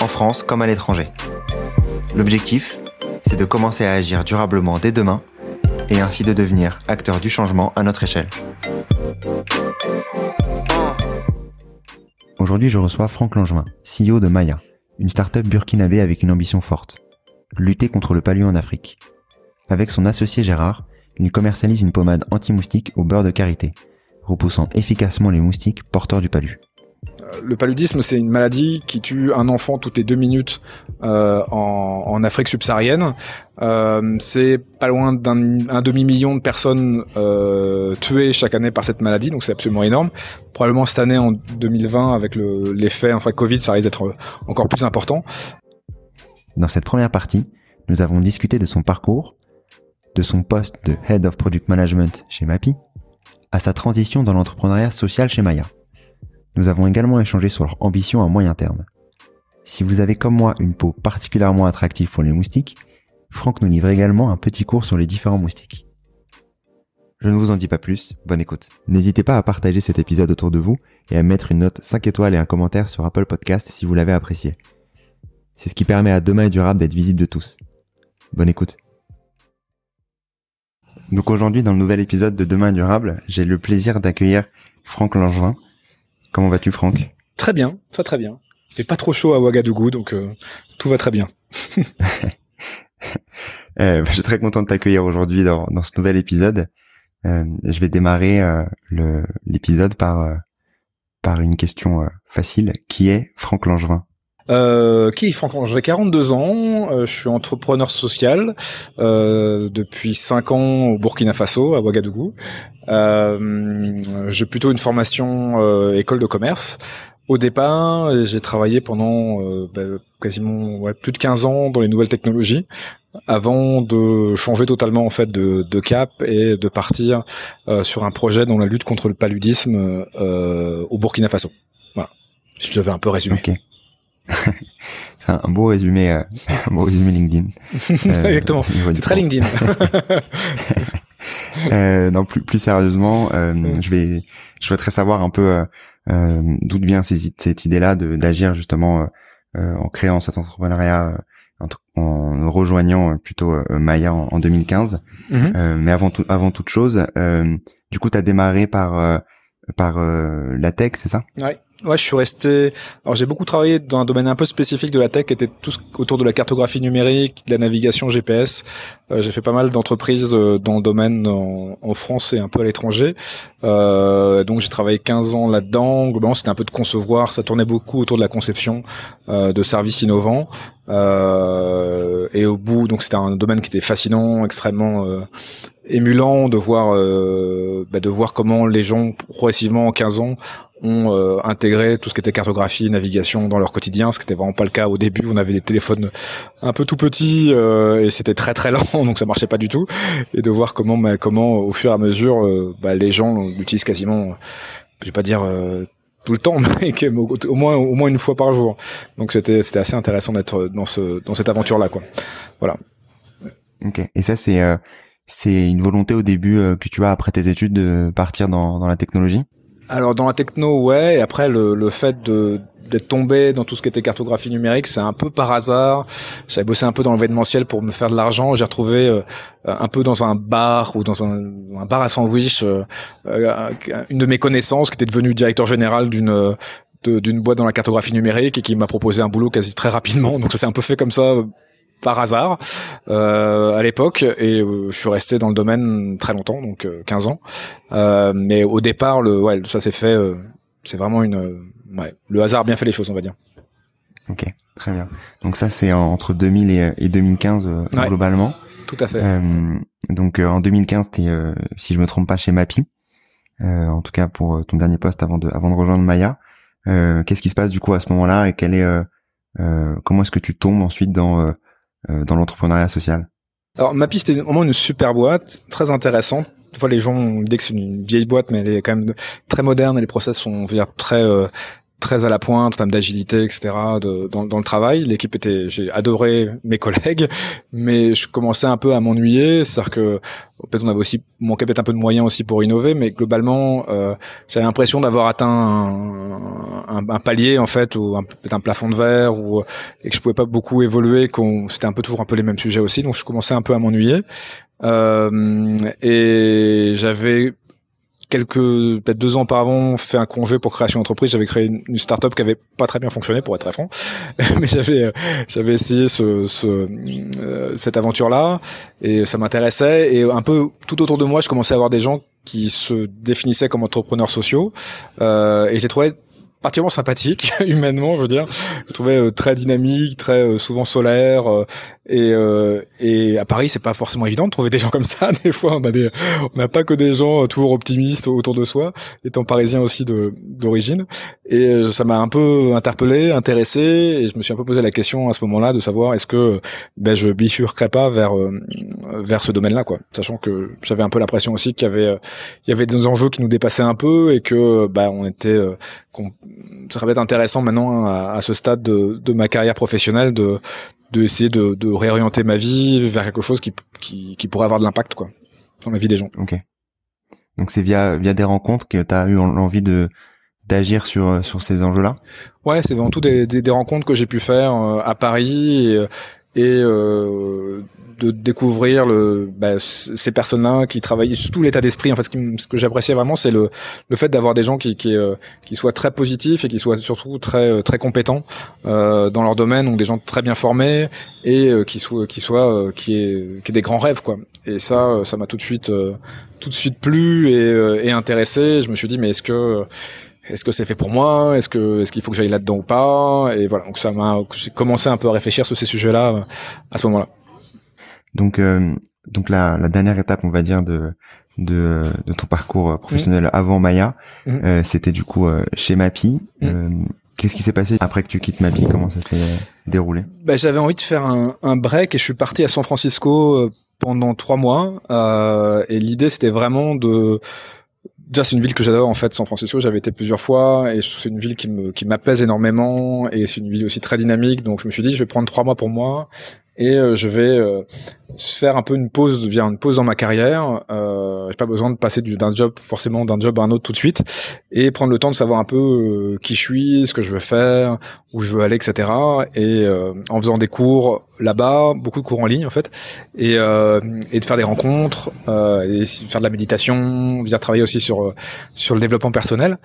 en France comme à l'étranger. L'objectif, c'est de commencer à agir durablement dès demain et ainsi de devenir acteur du changement à notre échelle. Aujourd'hui, je reçois Franck Langevin, CEO de Maya, une start-up burkinabé avec une ambition forte lutter contre le palu en Afrique. Avec son associé Gérard, il commercialise une pommade anti-moustique au beurre de karité, repoussant efficacement les moustiques porteurs du palu. Le paludisme, c'est une maladie qui tue un enfant toutes les deux minutes euh, en, Afrique subsaharienne. Euh, c'est pas loin d'un demi-million de personnes euh, tuées chaque année par cette maladie, donc c'est absolument énorme. Probablement cette année, en 2020, avec l'effet enfin Covid, ça risque d'être encore plus important. Dans cette première partie, nous avons discuté de son parcours, de son poste de Head of Product Management chez Mappy, à sa transition dans l'entrepreneuriat social chez Maya. Nous avons également échangé sur leur ambition à moyen terme. Si vous avez comme moi une peau particulièrement attractive pour les moustiques, Franck nous livre également un petit cours sur les différents moustiques. Je ne vous en dis pas plus, bonne écoute. N'hésitez pas à partager cet épisode autour de vous et à mettre une note 5 étoiles et un commentaire sur Apple Podcast si vous l'avez apprécié. C'est ce qui permet à Demain et Durable d'être visible de tous. Bonne écoute. Donc aujourd'hui, dans le nouvel épisode de Demain Durable, j'ai le plaisir d'accueillir Franck Langevin. Comment vas-tu, Franck? Très bien, ça très bien. Il fait pas trop chaud à Ouagadougou, donc euh, tout va très bien. euh, je suis très content de t'accueillir aujourd'hui dans, dans, ce nouvel épisode. Euh, je vais démarrer l'épisode par par une question facile. Qui est Franck Langevin? Euh, qui Franck J'ai 42 ans, euh, je suis entrepreneur social euh, depuis 5 ans au Burkina Faso, à Ouagadougou. Euh, j'ai plutôt une formation euh, école de commerce. Au départ, j'ai travaillé pendant bah, quasiment ouais, plus de 15 ans dans les nouvelles technologies avant de changer totalement en fait de, de cap et de partir sur un projet dans la lutte contre le paludisme au Burkina Faso. Voilà, si je devais un peu résumer. c'est un beau résumé, euh, un beau résumé LinkedIn. Euh, Exactement. C'est très LinkedIn. euh, non, plus, plus sérieusement, euh, je vais, je voudrais savoir un peu d'où vient cette idée-là d'agir justement en créant cet entrepreneuriat, en, rejoignant plutôt Maya en, 2015. Mm-hmm. mais avant tout, avant toute chose, du coup, tu as démarré par par la tech, c'est ça? Ouais. Ouais, je suis resté. Alors j'ai beaucoup travaillé dans un domaine un peu spécifique de la tech, qui était tout autour de la cartographie numérique, de la navigation GPS. Euh, j'ai fait pas mal d'entreprises euh, dans le domaine en, France et un peu à l'étranger. Euh, donc j'ai travaillé 15 ans là-dedans. Globalement, c'était un peu de concevoir. Ça tournait beaucoup autour de la conception euh, de services innovants. Euh, et au bout, donc c'était un domaine qui était fascinant, extrêmement émulant de voir bah, de voir comment les gens progressivement en 15 ans ont euh, intégré tout ce qui était cartographie, navigation dans leur quotidien, ce qui n'était vraiment pas le cas au début. On avait des téléphones un peu tout petits euh, et c'était très très lent, donc ça marchait pas du tout. Et de voir comment, bah, comment au fur et à mesure, euh, bah, les gens l'utilisent quasiment, je vais pas dire tout le temps, mais au moins au moins une fois par jour. Donc c'était c'était assez intéressant d'être dans ce dans cette aventure là, quoi. Voilà. Ok. Et ça c'est c'est une volonté au début que tu as après tes études de partir dans dans la technologie? Alors dans la techno, ouais. Et après, le, le fait de d'être tombé dans tout ce qui était cartographie numérique, c'est un peu par hasard. J'avais bossé un peu dans l'événementiel pour me faire de l'argent. J'ai retrouvé euh, un peu dans un bar ou dans un, un bar à sandwich euh, euh, une de mes connaissances qui était devenue directeur général d'une d'une boîte dans la cartographie numérique et qui m'a proposé un boulot quasi très rapidement. Donc ça s'est un peu fait comme ça par hasard euh, à l'époque et euh, je suis resté dans le domaine très longtemps donc 15 euh, ans. Euh, mais au départ le ouais ça s'est fait c'est vraiment une ouais, le hasard a bien fait les choses on va dire. Ok très bien. Donc ça c'est entre 2000 et, et 2015 globalement. Tout à fait. Donc en 2015 t'es si je me trompe pas chez Mappy en tout cas pour ton dernier poste avant de avant de rejoindre Maya. Qu'est-ce qui se passe du coup à ce moment-là et quel est comment est-ce que tu tombes ensuite dans dans l'entrepreneuriat social alors ma piste est vraiment une super boîte, très intéressante. Des fois les gens l'idée que c'est une vieille boîte, mais elle est quand même très moderne et les process sont dire, très très à la pointe en termes d'agilité, etc. De, dans, dans, le travail. L'équipe était, j'ai adoré mes collègues, mais je commençais un peu à m'ennuyer. C'est-à-dire que peut-être on avait aussi manqué peut-être un peu de moyens aussi pour innover, mais globalement, euh, j'avais l'impression d'avoir atteint un, un, un, palier en fait, ou peut-être un plafond de verre, ou et que je pouvais pas beaucoup évoluer. Qu'on c'était un peu toujours un peu les mêmes sujets aussi, donc je commençais un peu à m'ennuyer. Euh, et j'avais quelques peut-être deux ans auparavant fait un congé pour création d'entreprise j'avais créé une, une startup qui avait pas très bien fonctionné pour être très franc. Mais j'avais euh, j'avais essayé ce, ce euh, cette aventure là et ça m'intéressait. Et un peu tout autour de moi je commençais à avoir des gens qui se définissaient comme entrepreneurs sociaux. Euh, et j'ai trouvé particulièrement sympathique humainement je veux dire. Je trouvais euh, très dynamique très euh, souvent solaire euh, et et à Paris c'est pas forcément évident de trouver des gens comme ça. Des fois on a des on n'a pas que des gens toujours optimistes autour de soi étant parisien aussi de d'origine. Et ça m'a un peu interpellé intéressé et je me suis un peu posé la question à ce moment-là de savoir est-ce que ben je bifurquerais pas vers vers ce domaine-là quoi. Sachant que j'avais un peu l'impression aussi qu'il y avait il y avait des enjeux qui nous dépassaient un peu et que bah on était ça serait peut-être intéressant maintenant à, à ce stade de, de, ma carrière professionnelle de, de essayer de, de, réorienter ma vie vers quelque chose qui, qui, qui pourrait avoir de l'impact quoi dans la vie des gens. Ok. Donc c'est via via des rencontres que tu as eu l'envie de d'agir sur sur ces enjeux-là? Ouais, c'est avant tout des, des, des, rencontres que j'ai pu faire euh, à Paris et, et euh, de découvrir le, bah, ces personnes-là qui travaillent, surtout l'état d'esprit. En fait, ce, qui, ce que j'appréciais vraiment, c'est le, le fait d'avoir des gens qui, qui, euh, qui soient très positifs et qui soient surtout très, euh, très compétents euh, dans leur domaine, donc des gens très bien formés et euh, qui soient, qui soient, qui est, qui est des grands rêves, quoi. Et ça, ça m'a tout de suite, tout de suite plu et, et intéressé. Je me suis dit, mais est-ce que est-ce que c'est fait pour moi? Est-ce que est-ce qu'il faut que j'aille là-dedans ou pas? Et voilà, donc ça m'a j'ai commencé un peu à réfléchir sur ces sujets-là euh, à ce moment-là. Donc euh, donc la, la, dernière étape, on va dire de de, de ton parcours euh, professionnel mmh. avant Maya, mmh. c'était du coup chez Mapi. Mmh. Qu'est-ce qui s'est passé après que tu quittes Mapi? Comment ça s'est déroulé? Ben, j'avais envie de faire un, un, break et je suis parti à San Francisco pendant trois mois. et l'idée c'était vraiment de Déjà, c'est une ville que j'adore en fait, San Francisco. J'avais été plusieurs fois et c'est une ville qui me qui m'apaise énormément et c'est une ville aussi très dynamique. Donc, je me suis dit, je vais prendre trois mois pour moi et euh, je vais euh, faire un peu une pause, bien une pause dans ma carrière. Euh, j'ai pas besoin de passer d'un job forcément d'un job à un autre tout de suite et prendre le temps de savoir un peu euh, qui je suis, ce que je veux faire, où je veux aller, etc. Et en faisant des cours là-bas, beaucoup de cours en ligne en fait, et, et de faire des rencontres, et faire de la méditation, bien travailler aussi sur sur le développement personnel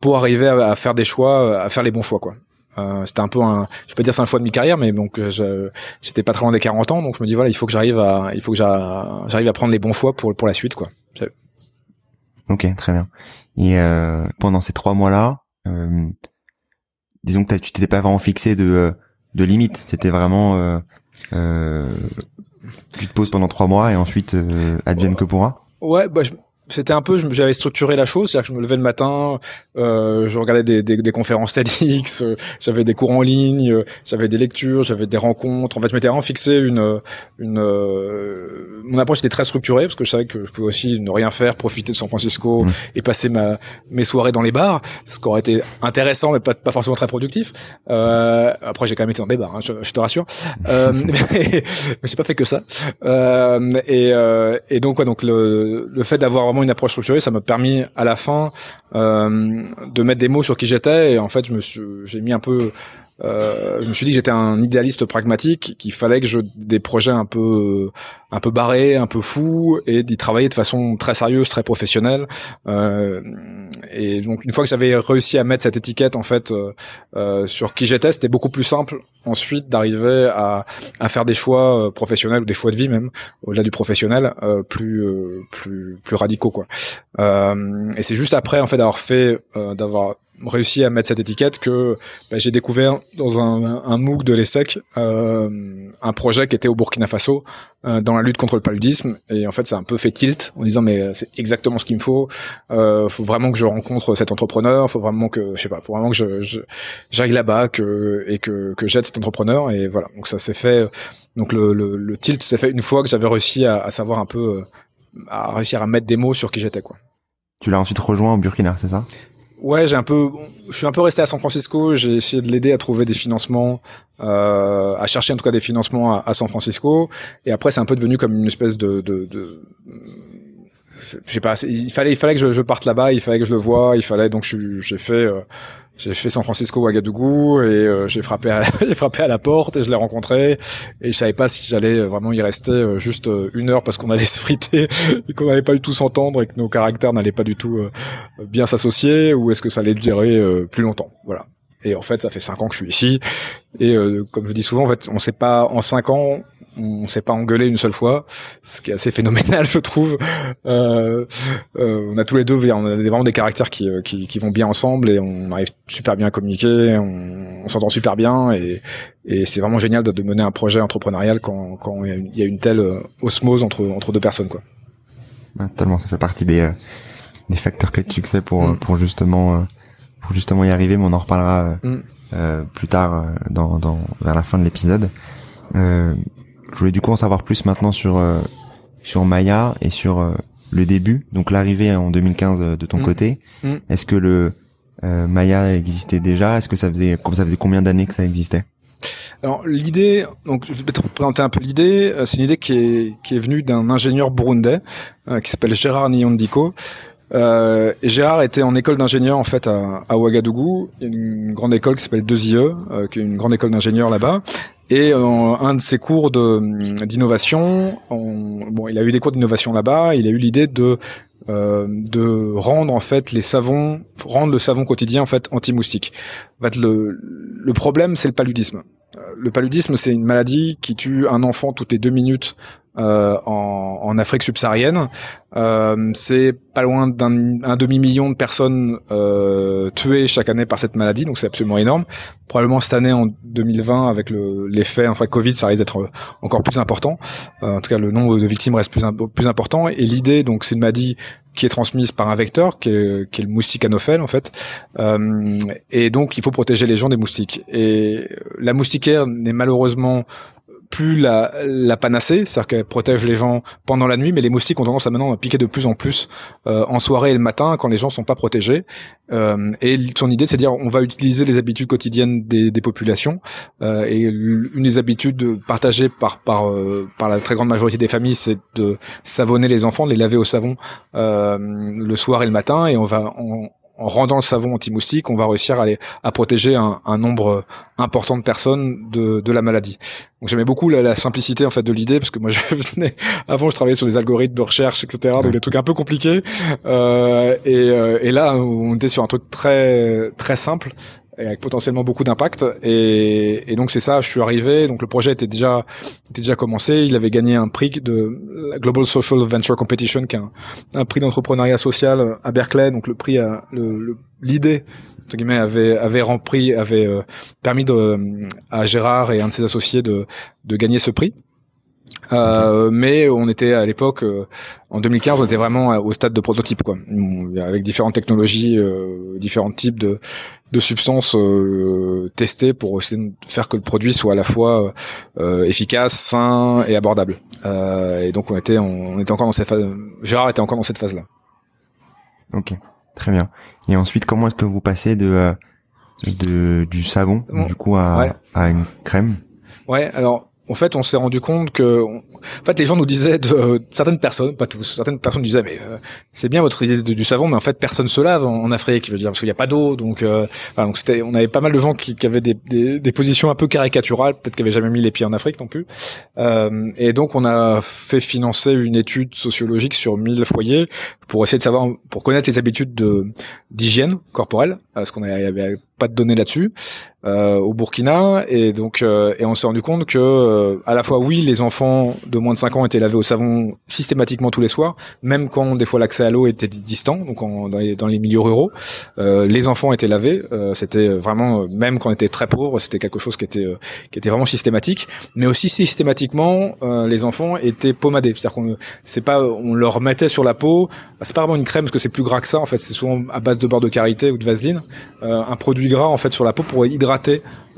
pour arriver à, à faire des choix, à faire les bons choix quoi. Euh, c'était un peu un, je peux dire c'est un choix de mi-carrière, mais donc euh, j'étais pas très loin des 40 ans, donc je me dis voilà, il faut que j'arrive à, il faut que j'arrive à prendre les bons choix pour pour la suite quoi. Ok, très bien. Et euh, pendant ces trois mois-là, euh, disons que tu t'étais pas vraiment fixé de de limite, c'était vraiment euh, tu te poses pendant trois mois et ensuite advienne que pourra. Ouais, bah je, c'était un peu, j'avais structuré la chose, c'est-à-dire que je me levais le matin, euh, je regardais des, des, des conférences TEDx, euh, j'avais des cours en ligne, euh, j'avais des lectures, j'avais des rencontres. En fait, je m'étais vraiment fixé une, une, euh, mon approche était très structurée parce que je savais que je pouvais aussi ne rien faire, profiter de San Francisco mmh. et passer ma, mes soirées dans les bars, ce qui aurait été intéressant mais pas, pas forcément très productif. Euh, après, j'ai quand même été dans des bars, hein, je, je, te rassure, euh, mais, mais j'ai pas fait que ça. et, et donc, ouais, donc le, le fait d'avoir une approche structurée, ça m'a permis à la fin euh, de mettre des mots sur qui j'étais. Et en fait je me suis j'ai mis un peu euh, je me suis dit que j'étais un idéaliste pragmatique, qu'il fallait que je des projets un peu un peu barrés, un peu fous, et d'y travailler de façon très sérieuse, très professionnelle. Euh, et donc une fois que j'avais réussi à mettre cette étiquette en fait euh, euh sur qui j'étais, c'était beaucoup plus simple ensuite d'arriver à, à faire des choix euh, professionnels ou des choix de vie même au-delà du professionnel plus plus plus radicaux quoi. et c'est juste après en fait d'avoir fait d'avoir réussi à mettre cette étiquette que bah, j'ai découvert dans un, un MOOC de l'ESSEC euh, un projet qui était au Burkina Faso euh, dans la lutte contre le paludisme. Et en fait ça a un peu fait tilt en disant mais c'est exactement ce qu'il me faut. Euh, faut vraiment que je rencontre cet entrepreneur. Faut vraiment que je sais pas faut vraiment que je j'aille là-bas et que que j'aide cet entrepreneur. Et voilà. Donc ça s'est fait donc le, le, le tilt s'est fait une fois que j'avais réussi à, à savoir un peu euh, à réussir à mettre des mots sur qui j'étais quoi. Tu l'as ensuite rejoint au Burkina c'est ça? Ouais, j'ai un peu, je suis un peu resté à San Francisco. J'ai essayé de l'aider à trouver des financements, euh, à chercher en tout cas des financements à, à San Francisco. Et après, c'est un peu devenu comme une espèce de, de, de je pas, il fallait, il fallait que je, je parte là-bas, il fallait que je le vois, il fallait donc j'ai fait, euh, j'ai fait San Francisco Ouagadougou et euh, j'ai frappé, à, j'ai frappé à la porte et je l'ai rencontré et je savais pas si j'allais vraiment y rester euh, juste une heure parce qu'on allait se friter et qu'on n'allait pas du tout s'entendre et que nos caractères n'allaient pas du tout bien s'associer ou est-ce que ça allait durer plus longtemps, voilà. Et en fait, ça fait cinq ans que je suis ici. Et euh, comme je dis souvent, en fait, on sait pas en cinq ans, on s'est pas engueulé une seule fois, ce qui est assez phénoménal, je trouve. Euh, euh, on a tous les deux, on a vraiment des caractères qui, qui, qui, vont bien ensemble et on arrive super bien à communiquer, on, on s'entend super bien et, et c'est vraiment génial de, de, mener un projet entrepreneurial quand, quand il y a une telle osmose entre, entre deux personnes, quoi. Ouais, tellement, ça fait partie des, des facteurs clés de succès pour, mm. pour justement pour justement y arriver, mais on en reparlera mm. euh, plus tard dans, dans, vers la fin de l'épisode. Euh, je voulais du coup en savoir plus maintenant sur euh, sur Maya et sur euh, le début, donc l'arrivée en 2015 euh, de ton mmh. côté. Mmh. Est-ce que le Maya existait déjà? Est-ce que ça faisait ça faisait combien d'années que ça existait? Alors l'idée, donc je vais te présenter un peu l'idée. C'est une idée qui est qui est venue d'un ingénieur burundais qui s'appelle Gérard Nyondiko. Euh, Gérard était en école d'ingénieur en fait à, Ouagadougou. Il y a une grande école qui s'appelle 2IE, euh, qui est une grande école d'ingénieurs là-bas. Et en un de ses cours d'innovation, bon, il a eu des cours d'innovation là-bas. Il a eu l'idée de euh, de rendre en fait les savons, rendre le savon quotidien en fait anti-moustique. En fait, le, le problème c'est le paludisme. Euh, le paludisme c'est une maladie qui tue un enfant toutes les deux minutes euh, en, en, Afrique subsaharienne. Euh, c'est pas loin d'un demi-million de personnes euh, tuées chaque année par cette maladie, donc c'est absolument énorme. Probablement cette année, en 2020, avec l'effet enfin Covid, ça risque d'être encore plus important. Euh, en tout cas, le nombre de victimes reste plus, plus important. Et l'idée, donc, c'est une maladie qui est transmise par un vecteur, qui est, qui est le moustique anophèle en fait. Euh, et donc, il faut protéger les gens des moustiques. Et la moustiquaire n'est malheureusement plus la, panacée, c'est-à-dire qu'elle protège les gens pendant la nuit, mais les moustiques ont tendance à maintenant à piquer de plus en plus euh, en soirée et le matin quand les gens sont pas protégés. Euh, et son idée, c'est de dire on va utiliser les habitudes quotidiennes des, populations euh, et une des habitudes partagées par la très grande majorité des familles, c'est de savonner les enfants, de les laver au savon le soir et le matin, et on va en rendant le savon anti-moustique, on va réussir à, à protéger un, un, nombre important de personnes de, de la maladie. Donc j'aimais beaucoup la, la, simplicité en fait de l'idée parce que moi je venais avant je travaillais sur des algorithmes de recherche etc donc des trucs un peu compliqués. Euh, et, euh, et, là on était sur un truc très très simple et avec potentiellement beaucoup d'impact. Et, donc c'est ça, je suis arrivé, donc le projet était déjà était déjà commencé. Il avait gagné un prix de la Global Social Venture Competition, qui est un, prix d'entrepreneuriat social à Berkeley. Donc le prix, l'idée entre guillemets avait avait rempli, avait euh, permis à Gérard et un de ses associés de de gagner ce prix. Euh, mais on était à l'époque, euh, en 2015, on était vraiment au stade de prototype, quoi, avec différentes technologies, euh, différents types de, de substances euh, testées pour essayer de faire que le produit soit à la fois efficace, sain et abordable. et donc on était, on, était encore dans cette phase. Gérard était encore dans cette phase-là. Ok, très bien. Et ensuite, comment est-ce que vous passez de, de du savon, du coup, à, à une crème? Ouais, alors en fait, on s'est rendu compte que, en fait, les gens nous disaient, de, certaines personnes, pas tous, certaines personnes disaient, mais euh, c'est bien votre idée du savon, mais en fait, personne se lave en, Afrique, je veux dire, parce qu'il n'y a pas d'eau, donc, euh, enfin, donc c'était, on avait pas mal de gens qui, qui avaient des, des, des, positions un peu caricaturales, peut-être qu'ils n'avaient jamais mis les pieds en Afrique non plus, euh, et donc on a fait financer une étude sociologique sur 1000 foyers pour essayer de savoir, pour connaître les habitudes de d'hygiène corporelle, parce qu'on avait pas de données là-dessus. Au Burkina. Et donc et on s'est rendu compte que à la fois oui les enfants de moins de 5 ans étaient lavés au savon systématiquement tous les soirs, même quand des fois l'accès à l'eau était distant, donc dans, les, dans les milieux ruraux, les enfants étaient lavés. c'était vraiment même quand on était très pauvre, c'était quelque chose qui était qui était vraiment systématique, mais aussi systématiquement les enfants étaient pommadés, c'est-à-dire qu'on c'est pas on leur mettait sur la peau, c'est pas vraiment une crème parce que c'est plus gras que ça en fait, c'est souvent à base de beurre de karité ou de vaseline, euh, un produit gras en fait sur la peau pour hydrater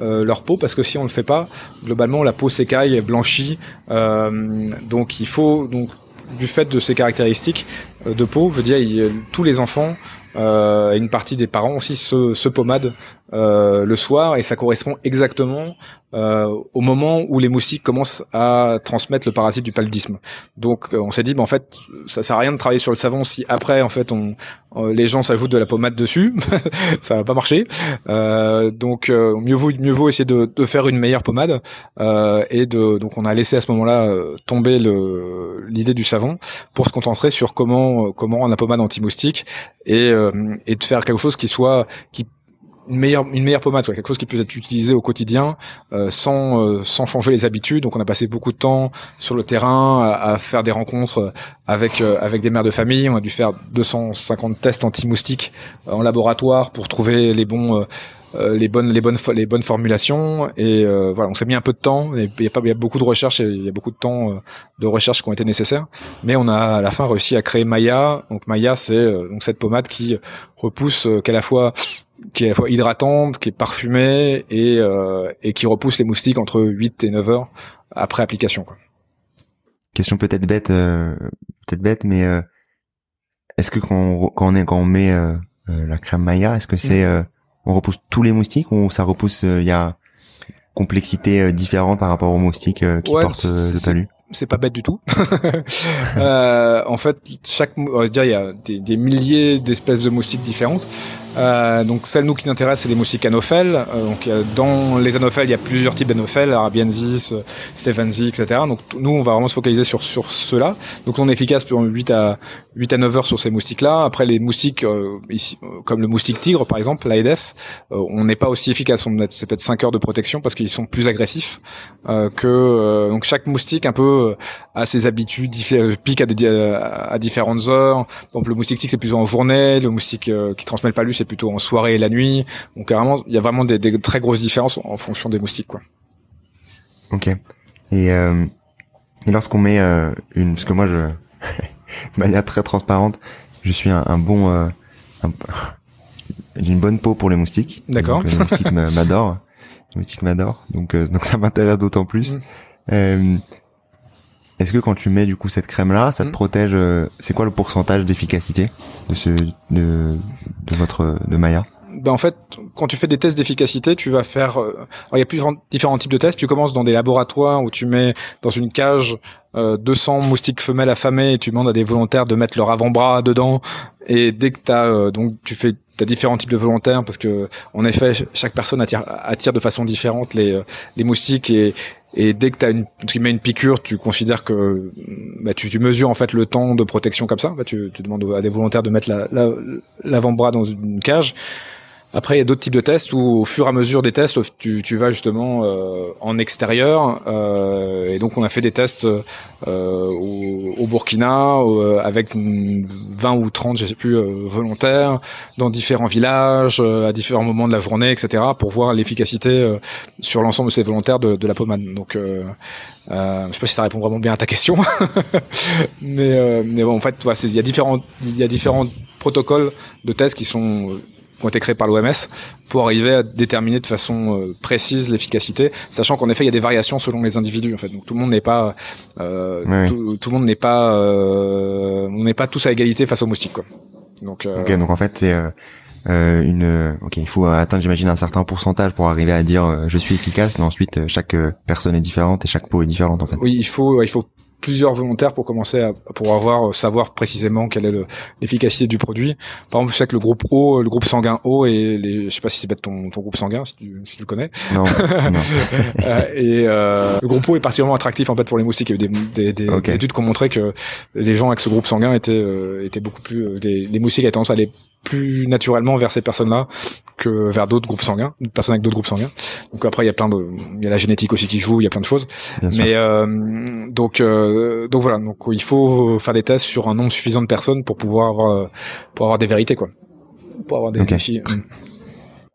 euh, leur peau parce que si on le fait pas, globalement la peau s'écaille, blanchit, euh, donc il faut donc du fait de ces caractéristiques de peau, veut dire tous les enfants euh, une partie des parents aussi se, se pommadent euh, le soir et ça correspond exactement euh, au moment où les moustiques commencent à transmettre le parasite du paludisme. Donc on s'est dit bah, en fait ça sert à rien de travailler sur le savon si après en fait on les gens s'ajoutent de la pommade dessus, ça va pas marcher. donc mieux vaut mieux vaut essayer de, de faire une meilleure pommade et de donc on a laissé à ce moment-là tomber l'idée du savon pour se concentrer sur comment comment rendre la pommade anti-moustique et euh, et de faire quelque chose qui soit une meilleure une meilleure pommade quelque chose qui peut être utilisé au quotidien euh, sans euh, sans changer les habitudes. Donc on a passé beaucoup de temps sur le terrain à, faire des rencontres avec avec des mères de famille. On a dû faire 250 tests anti-moustiques en laboratoire pour trouver les bons les bonnes les bonnes les bonnes formulations et voilà on s'est mis un peu de temps il y a pas il y a beaucoup de recherches il y a beaucoup de temps de recherches qui ont été nécessaires. Mais on a à la fin réussi à créer Maya. Donc Maya c'est donc cette pommade qui repousse qu'à la fois qui est à la fois hydratante, qui est parfumée et, et qui repousse les moustiques entre 8 et 9 heures après application quoi. Question peut-être bête peut-être bête mais est-ce que quand on, quand on est quand on met la crème Maya, est-ce que c'est mmh on repousse tous les moustiques ou ça repousse il euh, y a complexité euh, différente par rapport aux moustiques euh, qui portent le talus? C'est pas bête du tout. euh, en fait, chaque, on va dire, il y a des, des milliers d'espèces de moustiques différentes. Euh, donc celles nous qui nous intéressent, c'est les moustiques anophèles. Euh, donc dans les anophèles, il y a plusieurs types d'anophèles, arabiensis, stephensii, etc. Donc nous, on va vraiment se focaliser sur sur ceux-là. Donc on est efficace pour 8 à 8 à 9 heures sur ces moustiques-là. Après les moustiques euh, ici, comme le moustique tigre par exemple, l'Aedes, on n'est pas aussi efficace. On peut-être 5 heures de protection parce qu'ils sont plus agressifs que donc chaque moustique un peu a ses habitudes, pique à, des, à, différentes heures. Par exemple, le moustique tigre c'est plutôt en journée, le moustique qui transmet le palus c'est plutôt en soirée et la nuit. Donc vraiment, il y a vraiment des, très grosses différences en fonction des moustiques, quoi. Ok. Et, euh, et lorsqu'on met euh, une, parce que moi, je, de manière très transparente, je suis un, bon, euh, j'ai une bonne peau pour les moustiques. D'accord. Les moustiques m'adorent. Les moustiques m'adorent. Donc, donc ça m'intéresse d'autant plus. Mm. Est-ce que quand tu mets du coup cette crème là, ça te mm. protège C'est quoi le pourcentage d'efficacité de ce de, de votre de Maya? Ben en fait, quand tu fais des tests d'efficacité, tu vas faire. Euh, il y a plusieurs différents types de tests. Tu commences dans des laboratoires où tu mets dans une cage euh, 200 moustiques femelles affamées et tu demandes à des volontaires de mettre leur avant-bras dedans. Et dès que tu as euh, donc tu fais as différents types de volontaires parce que en effet chaque personne attire, attire de façon différente les, euh, les moustiques et, et dès que tu as une, tu mets une piqûre, tu considères que bah, tu, tu, mesures en fait le temps de protection comme ça. Bah, tu, tu demandes à des volontaires de mettre l'avant-bras dans une cage. Après, il y a d'autres types de tests où, au fur et à mesure des tests, tu, tu vas justement euh, en extérieur. Euh, et donc, on a fait des tests euh, au, au, Burkina euh, avec 20 ou 30, je sais plus, euh, volontaires dans différents villages, à différents moments de la journée, etc., pour voir l'efficacité sur l'ensemble de ces volontaires de, de la pommade. Donc, euh, je sais pas si ça répond vraiment bien à ta question, mais, mais bon, en fait, il y il y a différents protocoles de tests qui sont qui ont été créés par l'OMS pour arriver à déterminer de façon euh, précise l'efficacité, sachant qu'en effet il y a des variations selon les individus en fait. Donc tout le monde n'est pas, euh, tout, le monde n'est pas, euh, on n'est pas tous à égalité face aux moustiques quoi. Donc, euh, ok, donc en fait c'est euh, une, ok, il faut atteindre j'imagine un certain pourcentage pour arriver à dire je suis efficace, mais ensuite chaque personne est différente et chaque peau est différente en fait. Oui, il faut, il faut plusieurs volontaires pour commencer à pour avoir savoir précisément quelle est l'efficacité du produit. Par exemple, je sais que le groupe O, le groupe sanguin O et les, je sais pas si c'est ton, ton groupe sanguin si tu, si tu le connais. Non. non. et euh, le groupe O est particulièrement attractif en fait pour les moustiques. Il y a eu des, des, des, des études qui ont montré que les gens avec ce groupe sanguin étaient euh, étaient beaucoup plus les, les moustiques avaient tendance à aller plus naturellement vers ces personnes-là que vers d'autres groupes sanguins, personnes avec d'autres groupes sanguins. Donc après il y a plein de, il y a la génétique aussi qui joue, il y a plein de choses. Mais euh, donc euh, donc voilà, donc il faut faire des tests sur un nombre suffisant de personnes pour pouvoir avoir euh, pour avoir des vérités quoi, pour avoir des okay.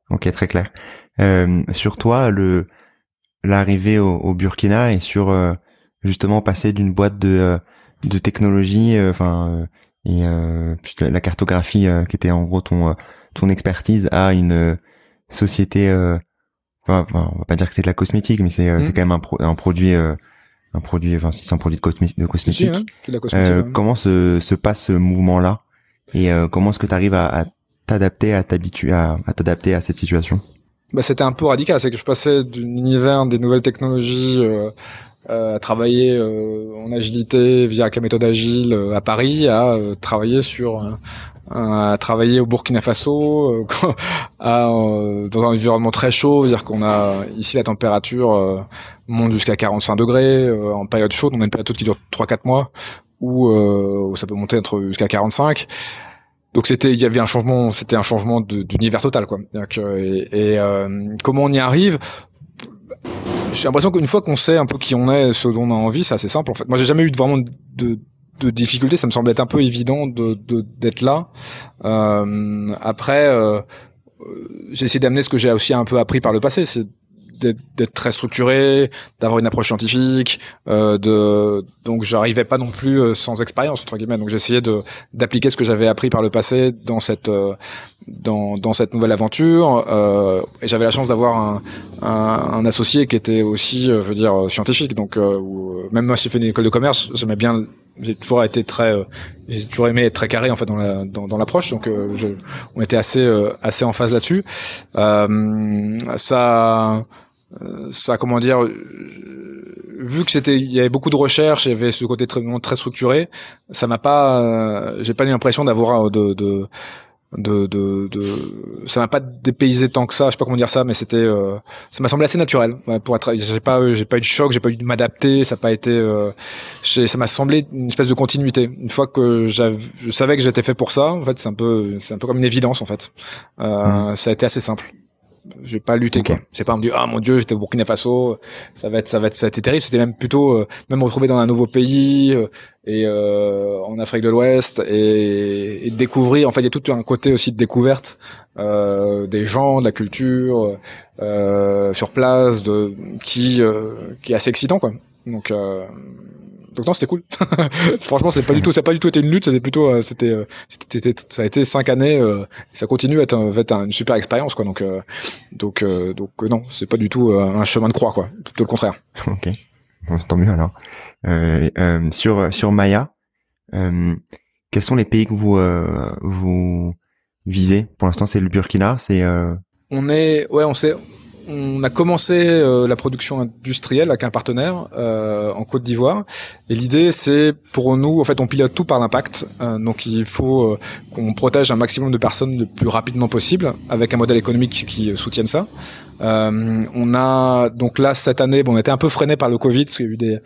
Ok, très clair. Euh, sur toi, le l'arrivée au, au, Burkina et sur euh, justement passer d'une boîte de de technologie, enfin et la cartographie qui était en gros ton ton expertise à une société enfin, on va pas dire que c'est de la cosmétique mais c'est mmh. c'est quand même un, pro, un produit un produit, enfin c'est un produit de, cosmétique. Hein, euh, comment se, se passe ce mouvement-là? Et euh, comment est-ce que tu arrives à, à t'adapter, à t'habituer, à, à t'adapter à cette situation? Bah, c'était un peu radical, c'est que je passais d'un univers des nouvelles technologies euh, euh à travailler euh, en agilité via la méthode agile à Paris à travailler sur à travailler au Burkina Faso à, dans un environnement très chaud, dire qu'on a ici la température monte jusqu'à 45 degrés euh, en période chaude. On a une période qui dure 3-4 mois où, euh, où, ça peut monter entre jusqu'à 45. Donc c'était, il y avait un changement, c'était un changement d'univers total quoi. Et, et euh, comment on y arrive? J'ai l'impression qu'une fois qu'on sait un peu qui on est, ce dont on a envie, c'est assez simple en fait. Moi j'ai jamais eu vraiment de, de difficultés, ça me semble être un peu évident de d'être là. Euh, après, euh, j'ai essayé d'amener ce que j'ai aussi un peu appris par le passé, d'être très structuré, d'avoir une approche scientifique, euh, de donc j'arrivais pas non plus euh, sans expérience entre guillemets. Donc j'essayais de d'appliquer ce que j'avais appris par le passé dans cette euh, dans dans cette nouvelle aventure. Euh, et j'avais la chance d'avoir un, un, un, associé qui était aussi, euh, je veux dire, scientifique. Donc même moi, j'ai fait une école de commerce, j'aimais bien j'ai toujours été très j'ai toujours aimé être très carré en fait dans la dans, dans l'approche. Donc je, on était assez assez en phase là-dessus. Euh, ça euh, ça comment dire euh, vu que c'était il y avait beaucoup de recherches il y avait ce côté très très structuré ça m'a pas euh, j'ai pas l'impression d'avoir de, de de, de, de, ça m'a pas dépaysé tant que ça je sais pas comment dire ça mais c'était euh, ça m'a semblé assez naturel. Pour être j'ai pas j'ai pas eu de choc j'ai pas eu de m'adapter ça n'a pas été euh, ça m'a semblé une espèce de continuité. Une fois que je savais que j'étais fait pour ça en fait c'est un peu c'est un peu comme une évidence en fait. Euh, mmh. ça a été assez simple j'ai pas lutté okay. quoi. C'est pas me dire ah mon dieu j'étais au Burkina Faso, ça va être ça va être ça a été terrible. C'était même plutôt euh, même retrouver dans un nouveau pays euh, et euh, en Afrique de l'Ouest et, et, découvrir. En fait il y a tout un côté aussi de découverte euh, des gens, de la culture sur place, de qui qui est assez excitant quoi. Donc donc non, c'était cool. Franchement, c'est pas du tout, ça pas du tout été une lutte. C'était plutôt, euh, c'était, c'était, ça a été cinq années. Euh, et ça continue à être, un, être une super expérience, quoi. Donc, euh, donc, donc non, c'est pas du tout un chemin de croix, quoi. Tout le contraire. Ok, bon, tant mieux alors. sur sur Maya, quels sont les pays que vous vous visez? Pour l'instant, c'est le Burkina. C'est on est, ouais, on sait on a commencé euh, la production industrielle avec un partenaire euh, en Côte d'Ivoire. Et l'idée, c'est pour nous, en fait, on pilote tout par l'impact. Euh, donc, il faut qu'on protège un maximum de personnes le plus rapidement possible, avec un modèle économique qui soutienne ça. on a donc là cette année, bon, on était un peu freiné par le Covid, parce qu'il y a eu des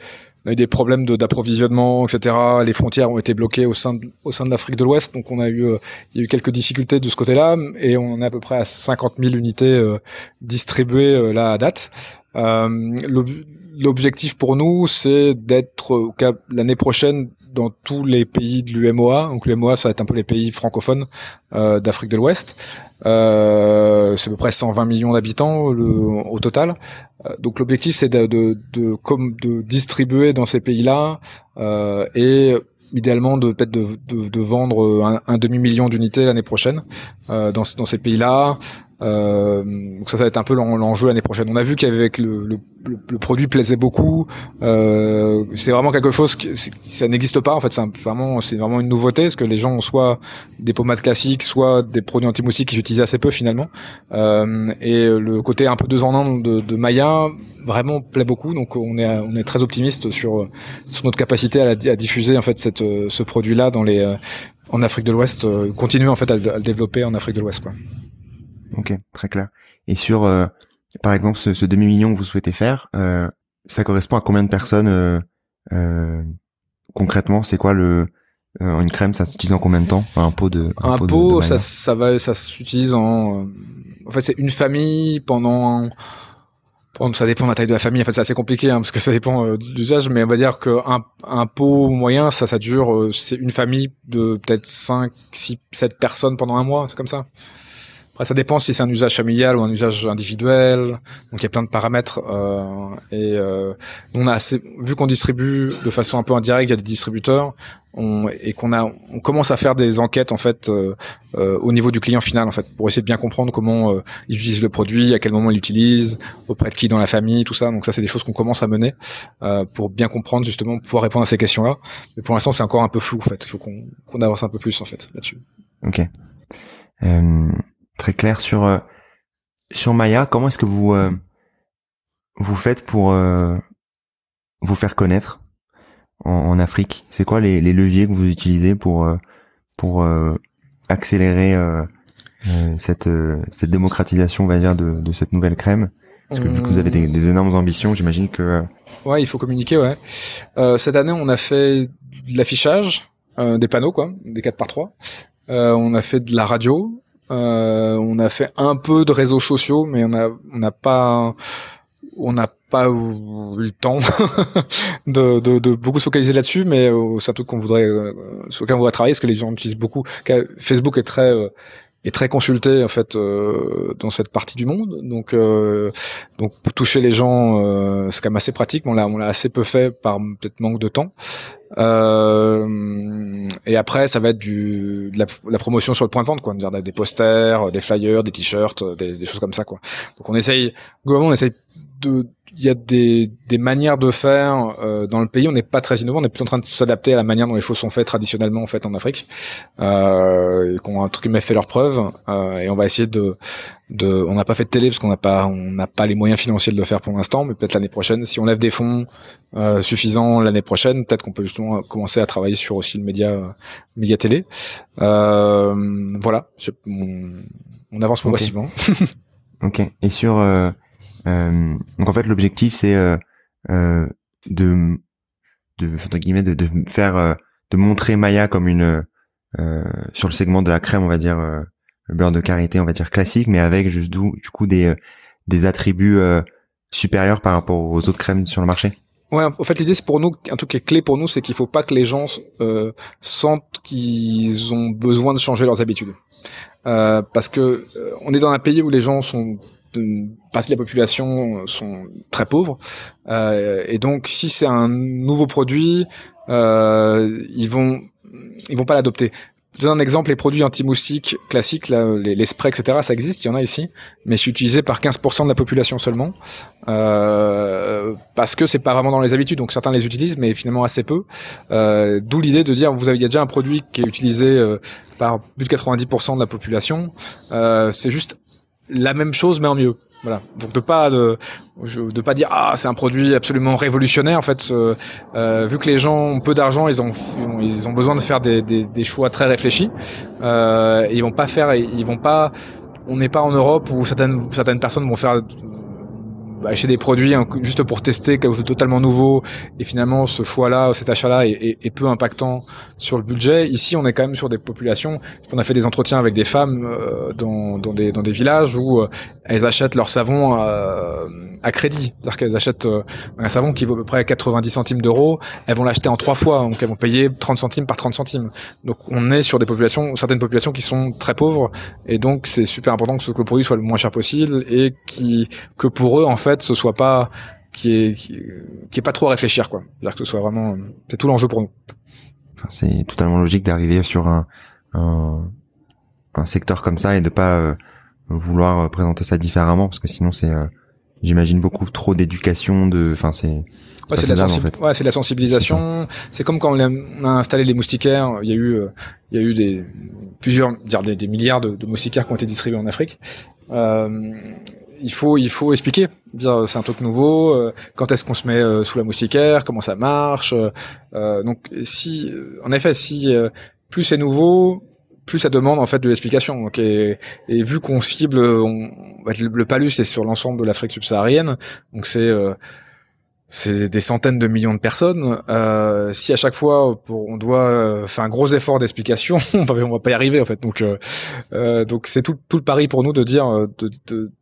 on eu des problèmes d'approvisionnement, etc. Les frontières ont été bloquées au sein de, au sein de l'Afrique de l'Ouest, donc on a eu, euh, il y a eu quelques difficultés de ce côté-là, et on est à peu près à 50 000 unités euh, distribuées euh, là à date. L'objectif pour nous, c'est d'être l'année prochaine dans tous les pays de l'UMOA. Donc l'UMOA, ça va être un peu les pays francophones euh, d'Afrique de l'Ouest. Euh, c'est à peu près 120 millions d'habitants au total. Euh, donc l'objectif, c'est de, de, de, de distribuer dans ces pays-là euh, et idéalement de peut-être de, de, vendre un, un demi million d'unités l'année prochaine euh, dans, dans ces pays-là Euh, donc ça, ça va être un peu l'enjeu l'année prochaine. On a vu qu'avec le, le, le, produit plaisait beaucoup. Euh, c'est vraiment quelque chose qui ça n'existe pas en fait. C'est vraiment, c'est vraiment une nouveauté parce que les gens ont soit des pommades classiques, soit des produits anti-moustiques qui s'utilisent assez peu finalement. Euh, et le côté un peu deux en un de, de Maya vraiment plaît beaucoup. Donc on est, on est très optimiste sur sur notre capacité à, à diffuser en fait cette, ce produit-là dans les en Afrique de l'Ouest, euh, continuer en fait à, le développer en Afrique de l'Ouest. Quoi. Ok, très clair. Et sur, euh, par exemple, ce, demi-million que vous souhaitez faire, euh, ça correspond à combien de personnes concrètement? C'est quoi le une crème Ça s'utilise en combien de temps? Un pot de un, pot, ça, ça va, ça s'utilise en. En fait, c'est une famille pendant ça dépend de la taille de la famille. En fait, c'est assez compliqué hein, parce que ça dépend euh, de l'usage, mais on va dire qu'un un pot moyen, ça, ça dure. Euh, c'est une famille de peut-être 5, 6, 7 personnes pendant un mois, c'est comme ça. Après, ça dépend si c'est un usage familial ou un usage individuel. Donc, il y a plein de paramètres. Euh, et euh, on a assez, vu qu'on distribue de façon un peu indirecte, il y a des distributeurs, on, et qu'on a, on commence à faire des enquêtes en fait euh, euh au niveau du client final en fait, pour essayer de bien comprendre comment euh, il utilise le produit, à quel moment il l'utilise, auprès de qui dans la famille, tout ça. Donc ça, c'est des choses qu'on commence à mener euh, pour bien comprendre justement, pouvoir répondre à ces questions-là. Mais pour l'instant, c'est encore un peu flou en fait. Il faut qu'on qu'on avance un peu plus en fait là-dessus. Ok. Très clair sur euh, sur Maya. Comment est-ce que vous euh, vous faites pour euh, vous faire connaître en, en Afrique? C'est quoi les, les, leviers que vous utilisez pour pour accélérer cette cette démocratisation, on va dire, de, de cette nouvelle crème? Parce que vu que vous avez des, des énormes ambitions, j'imagine que ouais, il faut communiquer. Ouais. cette année, on a fait de l'affichage, des panneaux, quoi, des 4 par 3 on a fait de la radio, euh, on a fait un peu de réseaux sociaux, mais on a on n'a pas on n'a pas eu le temps de, de, de, beaucoup se focaliser là-dessus, mais euh, c'est un truc qu'on voudrait euh, sur lequel on voudrait travailler, parce que les gens utilisent beaucoup. Facebook est très euh, est très consulté en fait euh, dans cette partie du monde. Donc euh, donc pour toucher les gens, euh, c'est quand même assez pratique. On l'a on l'a assez peu fait par peut-être manque de temps. et après, ça va être du de la, promotion sur le point de vente, quoi, dire des posters, des flyers, des t-shirts, des, des, choses comme ça, quoi. Donc on essaye globalement, on essaye de il y a des, des manières de faire euh, dans le pays. On n'est pas très innovant. On est plutôt en train de s'adapter à la manière dont les choses sont faites traditionnellement en fait en Afrique, euh, qu'on a entre guillemets fait leurs preuves. Euh, et on va essayer de, de on n'a pas fait de télé parce qu'on n'a pas on n'a pas les moyens financiers de le faire pour l'instant, mais peut-être l'année prochaine, si on lève des fonds euh, suffisants l'année prochaine, peut-être qu'on peut justement commencer à travailler sur aussi le média média télé. Euh, voilà, on, on, avance progressivement. ok. Et sur euh, donc en fait, l'objectif c'est euh, euh, de, de, guillemets, de, de faire, de montrer Maya comme une sur le segment de la crème, on va dire le beurre de karité, on va dire classique, mais avec juste du coup des des attributs supérieurs par rapport aux autres crèmes sur le marché. Ouais, en fait, l'idée, c'est pour nous, un truc qui est clé pour nous, c'est qu'il faut pas que les gens euh, sentent qu'ils ont besoin de changer leurs habitudes. Euh, parce que euh, on est dans un pays où les gens sont une partie de la population sont très pauvres euh, et donc si c'est un nouveau produit euh, ils vont ils vont pas l'adopter je donne un exemple, les produits anti-moustiques classiques, là, les, les, sprays, etc., ça existe, il y en a ici, mais c'est utilisé par 15% de la population seulement, euh, parce que c'est pas vraiment dans les habitudes, donc certains les utilisent, mais finalement assez peu. Euh, D'où l'idée de dire, vous avez, il y a déjà un produit qui est utilisé euh, par plus de 90% de la population, euh, c'est juste la même chose mais en mieux. Voilà. Donc de pas de, de pas dire ah c'est un produit absolument révolutionnaire en fait. Euh, euh, vu que les gens ont peu d'argent, ils ont ils ont besoin de faire des, des, des choix très réfléchis. Euh, ils vont pas faire ils vont pas. On n'est pas en Europe où certaines certaines personnes vont faire acheter des produits hein, juste pour tester quelque chose de totalement nouveau et finalement ce choix-là, cet achat-là est, est, peu impactant sur le budget. Ici, on est quand même sur des populations. On a fait des entretiens avec des femmes euh, dans, dans, des, dans des villages où euh, elles achètent leur savon euh, à crédit, c'est-à-dire qu'elles achètent un savon qui vaut à peu près 90 centimes d'euros. Elles vont l'acheter en trois fois, donc elles vont payer 30 centimes par 30 centimes. Donc on est sur des populations, certaines populations qui sont très pauvres et donc c'est super important que, que le produit soit le moins cher possible et qui que pour eux en fait fait ce soit pas qui est qui, est pas trop à réfléchir quoi. C'est-à-dire que ce soit vraiment c'est tout l'enjeu pour nous. Enfin, c'est totalement logique d'arriver sur un, un, un secteur comme ça et de pas euh, vouloir présenter ça différemment parce que sinon c'est j'imagine beaucoup trop d'éducation de enfin c'est Ouais, c'est la, en fait. ouais, la sensibilisation. C'est comme quand on a, installé les moustiquaires. Il y a eu, il y a eu des plusieurs, dire des, des milliards de, de, moustiquaires qui ont été distribués en Afrique. Euh, il faut il faut expliquer. Dire c'est un truc nouveau euh, quand est-ce qu'on se met euh, sous la moustiquaire comment ça marche euh, donc si en effet si plus c'est nouveau plus ça demande en fait de l'explication. Donc et, et vu qu'on cible on, le, le palus c'est sur l'ensemble de l'Afrique subsaharienne donc c'est c'est des centaines de millions de personnes. Euh, si à chaque fois pour, on doit euh, faire un gros effort d'explication, on va, va pas y arriver en fait. Donc, euh, euh donc c'est tout, tout, le pari pour nous de dire,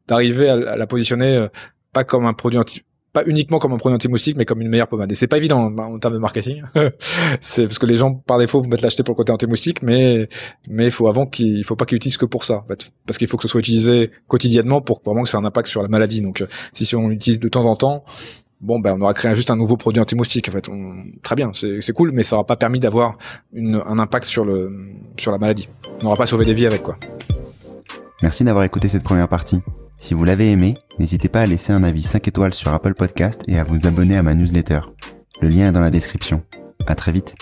d'arriver de, à, la positionner pas comme un produit anti, pas uniquement comme un produit anti-moustique, mais comme une meilleure pommade. Et c'est pas évident en, en, termes de marketing. c'est parce que les gens par défaut vont mettre l'acheter pour le côté anti-moustique, mais mais faut avant qu'il faut pas qu'ils l'utilisent que pour ça, en fait, parce qu'il faut que ce soit utilisé quotidiennement pour vraiment que ça ait un impact sur la maladie. Donc, si on l'utilise de temps en temps, bon ben on aura créé juste un nouveau produit anti-moustique en fait. Très bien c'est cool mais ça n'aura pas permis d'avoir un impact sur la maladie. On n'aura pas sauvé des vies avec quoi. Merci d'avoir écouté cette première partie. Si vous l'avez aimé n'hésitez pas à laisser un avis 5 étoiles sur Apple Podcast et à vous abonner à ma newsletter. Le lien est dans la description. À très vite